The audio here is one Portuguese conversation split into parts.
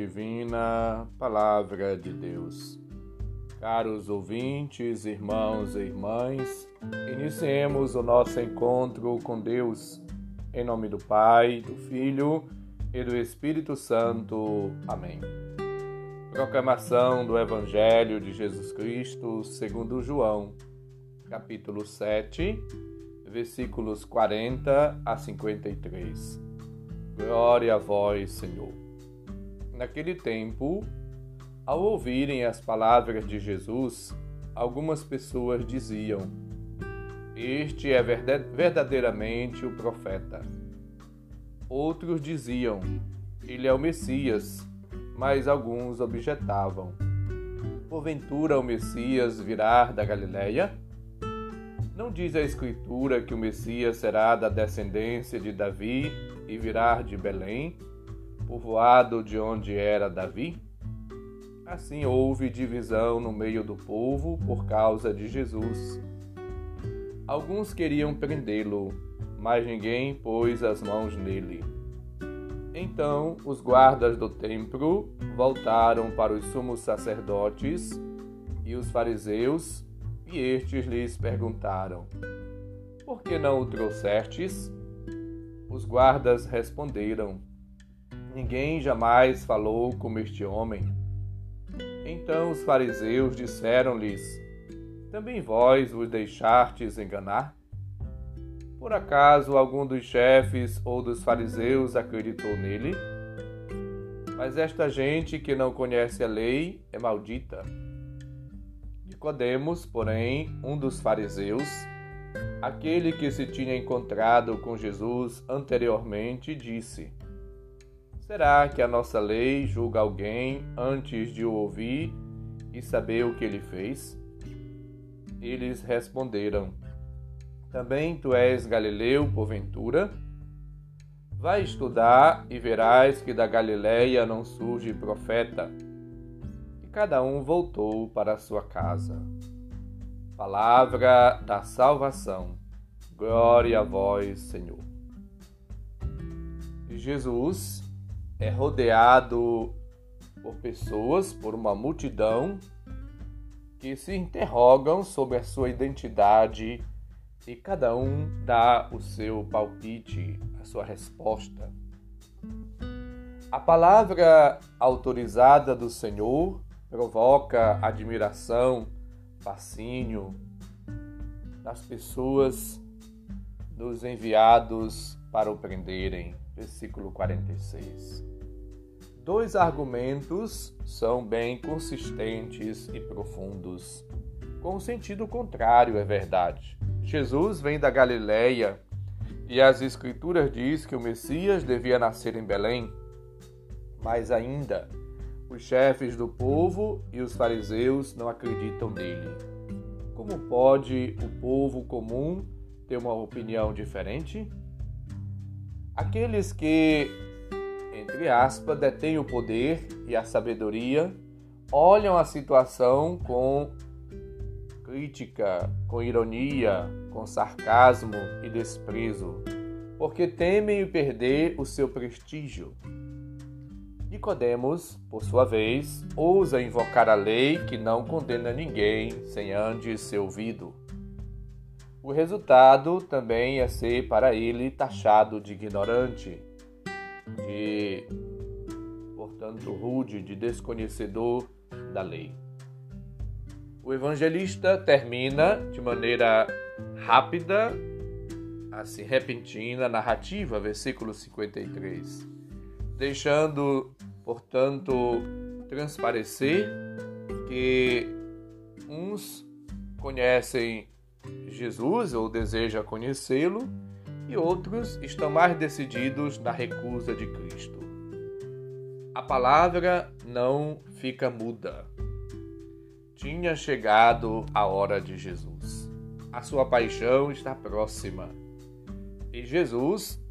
divina Palavra de Deus. Caros ouvintes, irmãos e irmãs, iniciemos o nosso encontro com Deus, em nome do Pai, do Filho e do Espírito Santo. Amém. Proclamação do Evangelho de Jesus Cristo segundo João, capítulo 7, versículos 40 a 53. Glória a vós, Senhor. Naquele tempo, ao ouvirem as palavras de Jesus, algumas pessoas diziam: Este é verdadeiramente o profeta. Outros diziam: Ele é o Messias, mas alguns objetavam: Porventura o Messias virá da Galileia? Não diz a Escritura que o Messias será da descendência de Davi e virá de Belém, povoado de onde era Davi? Assim houve divisão no meio do povo por causa de Jesus. Alguns queriam prendê-lo, mas ninguém pôs as mãos nele. Então os guardas do templo voltaram para os sumos sacerdotes e os fariseus e estes lhes perguntaram: Por que não o trouxestes? Os guardas responderam: Ninguém jamais falou como este homem. Então os fariseus disseram-lhes: Também vós vos deixastes enganar? Por acaso algum dos chefes ou dos fariseus acreditou nele? Mas esta gente que não conhece a lei é maldita. Nicodemos, porém, um dos fariseus, aquele que se tinha encontrado com Jesus anteriormente, disse: Será que a nossa lei julga alguém antes de o ouvir e saber o que ele fez? Eles responderam: Também tu és galileu, porventura? Vai estudar e verás que da Galileia não surge profeta cada um voltou para sua casa. Palavra da salvação. Glória a vós, Senhor. Jesus é rodeado por pessoas, por uma multidão que se interrogam sobre a sua identidade e cada um dá o seu palpite, a sua resposta. A palavra autorizada do Senhor provoca admiração, fascínio das pessoas dos enviados para o prenderem. Versículo 46. Dois argumentos são bem consistentes e profundos. Com sentido contrário, é verdade. Jesus vem da Galileia e as Escrituras diz que o Messias devia nascer em Belém. Mais ainda, os chefes do povo e os fariseus não acreditam nele. Como pode o povo comum ter uma opinião diferente? Aqueles que, entre aspas, detêm o poder e a sabedoria, olham a situação com crítica, com ironia, com sarcasmo e desprezo, porque temem perder o seu prestígio. Nicodemos, por sua vez, ousa invocar a lei que não condena ninguém sem antes ser ouvido. O resultado também é ser para ele taxado de ignorante, de, portanto, rude, de desconhecedor da lei. O evangelista termina de maneira rápida, assim, repentina, narrativa, versículo 53, deixando portanto, transparecer que uns conhecem Jesus ou desejam conhecê-lo e outros estão mais decididos na recusa de Cristo. A palavra não fica muda. Tinha chegado a hora de Jesus. A sua paixão está próxima. E Jesus,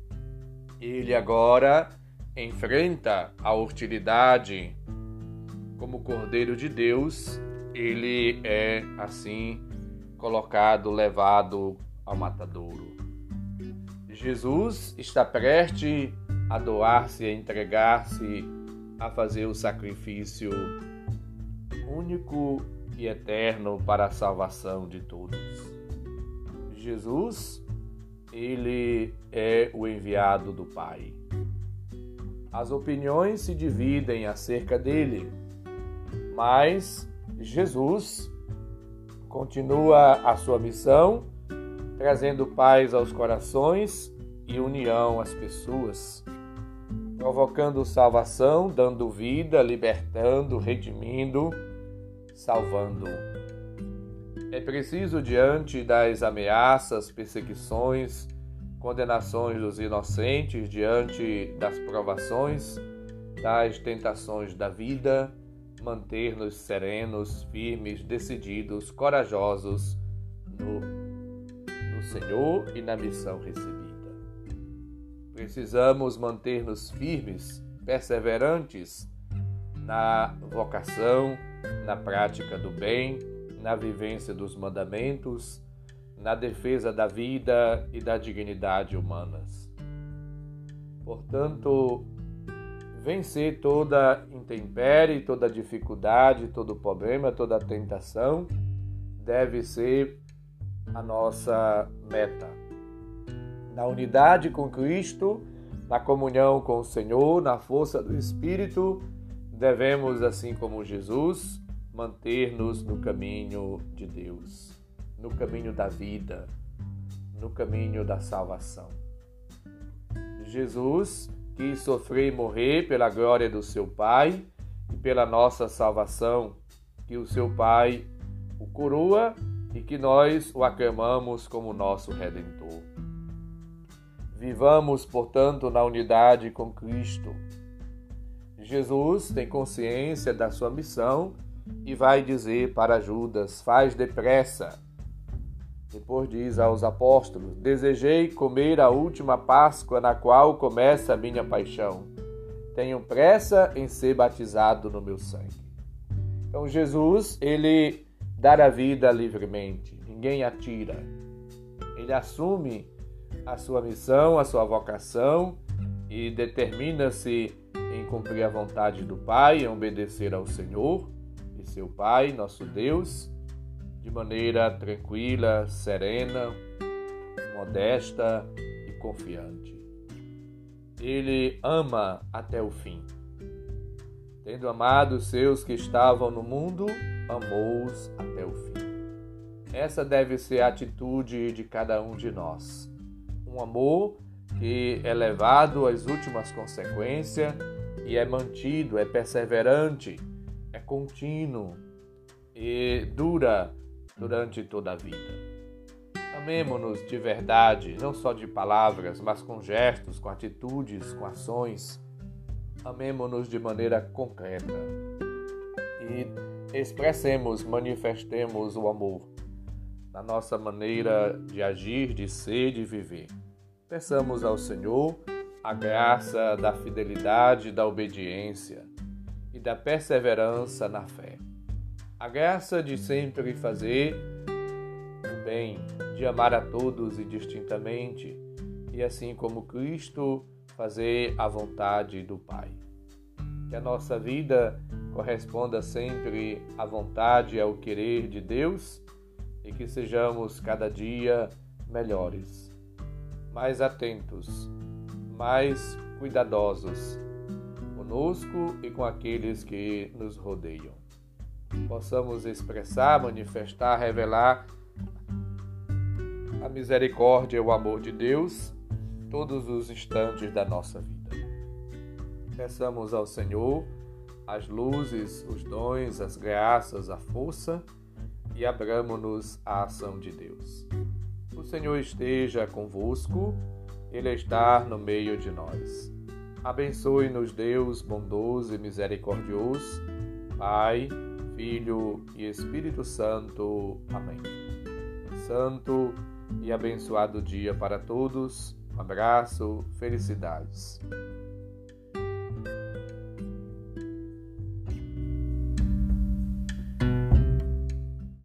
ele agora enfrenta a hostilidade como Cordeiro de Deus, ele é assim colocado, levado ao matadouro. Jesus está prestes a doar-se, a entregar-se a fazer o sacrifício único e eterno para a salvação de todos. Jesus, ele é o enviado do Pai. As opiniões se dividem acerca dele, mas Jesus continua a sua missão, trazendo paz aos corações e união às pessoas, provocando salvação, dando vida, libertando, redimindo, salvando. É preciso, diante das ameaças, perseguições, condenações dos inocentes, diante das provações, das tentações da vida, manter-nos serenos, firmes, decididos, corajosos no, no Senhor e na missão recebida. Precisamos manter-nos firmes, perseverantes na vocação, na prática do bem, na vivência dos mandamentos, na defesa da vida e da dignidade humanas. Portanto, vencer toda intempérie, toda dificuldade, todo problema, toda tentação deve ser a nossa meta. Na unidade com Cristo, na comunhão com o Senhor, na força do Espírito, devemos, assim como Jesus, manter-nos no caminho de Deus, no caminho da vida, no caminho da salvação. Jesus quis sofrer e morrer pela glória do seu Pai e pela nossa salvação, que o seu Pai o coroa e que nós o aclamamos como nosso Redentor. Vivamos, portanto, na unidade com Cristo. Jesus tem consciência da sua missão e vai dizer para Judas: Faz depressa depois diz aos apóstolos: Desejei comer a última Páscoa na qual começa a minha paixão. Tenho pressa em ser batizado no meu sangue. Então Jesus, ele dá a vida livremente, ninguém atira. Ele assume a sua missão, a sua vocação e determina-se em cumprir a vontade do Pai, em obedecer ao Senhor e seu Pai, nosso Deus de maneira tranquila, serena, modesta e confiante. Ele ama até o fim. Tendo amado os seus que estavam no mundo, amou-os até o fim. Essa deve ser a atitude de cada um de nós. Um amor que é levado às últimas consequências e é mantido, é perseverante, é contínuo e dura durante toda a vida. Amemo-nos de verdade, não só de palavras, mas com gestos, com atitudes, com ações. Amemo-nos de maneira concreta e expressemos, manifestemos o amor na nossa maneira de agir, de ser, de viver. Peçamos ao Senhor a graça da fidelidade, da obediência e da perseverança na fé. A graça de sempre fazer o bem, de amar a todos indistintamente, e assim como Cristo, fazer a vontade do Pai. Que a nossa vida corresponda sempre à vontade e ao querer de Deus e que sejamos cada dia melhores, mais atentos, mais cuidadosos conosco e com aqueles que nos rodeiam possamos expressar, manifestar, revelar a misericórdia e o amor de Deus todos os instantes da nossa vida. Peçamos ao Senhor as luzes, os dons, as graças, a força e abramos-nos à ação de Deus. O Senhor esteja convosco, Ele está no meio de nós. Abençoe-nos, Deus bondoso e misericordioso, Pai, Filho e Espírito Santo. Amém. Santo e abençoado dia para todos. Um abraço, felicidades.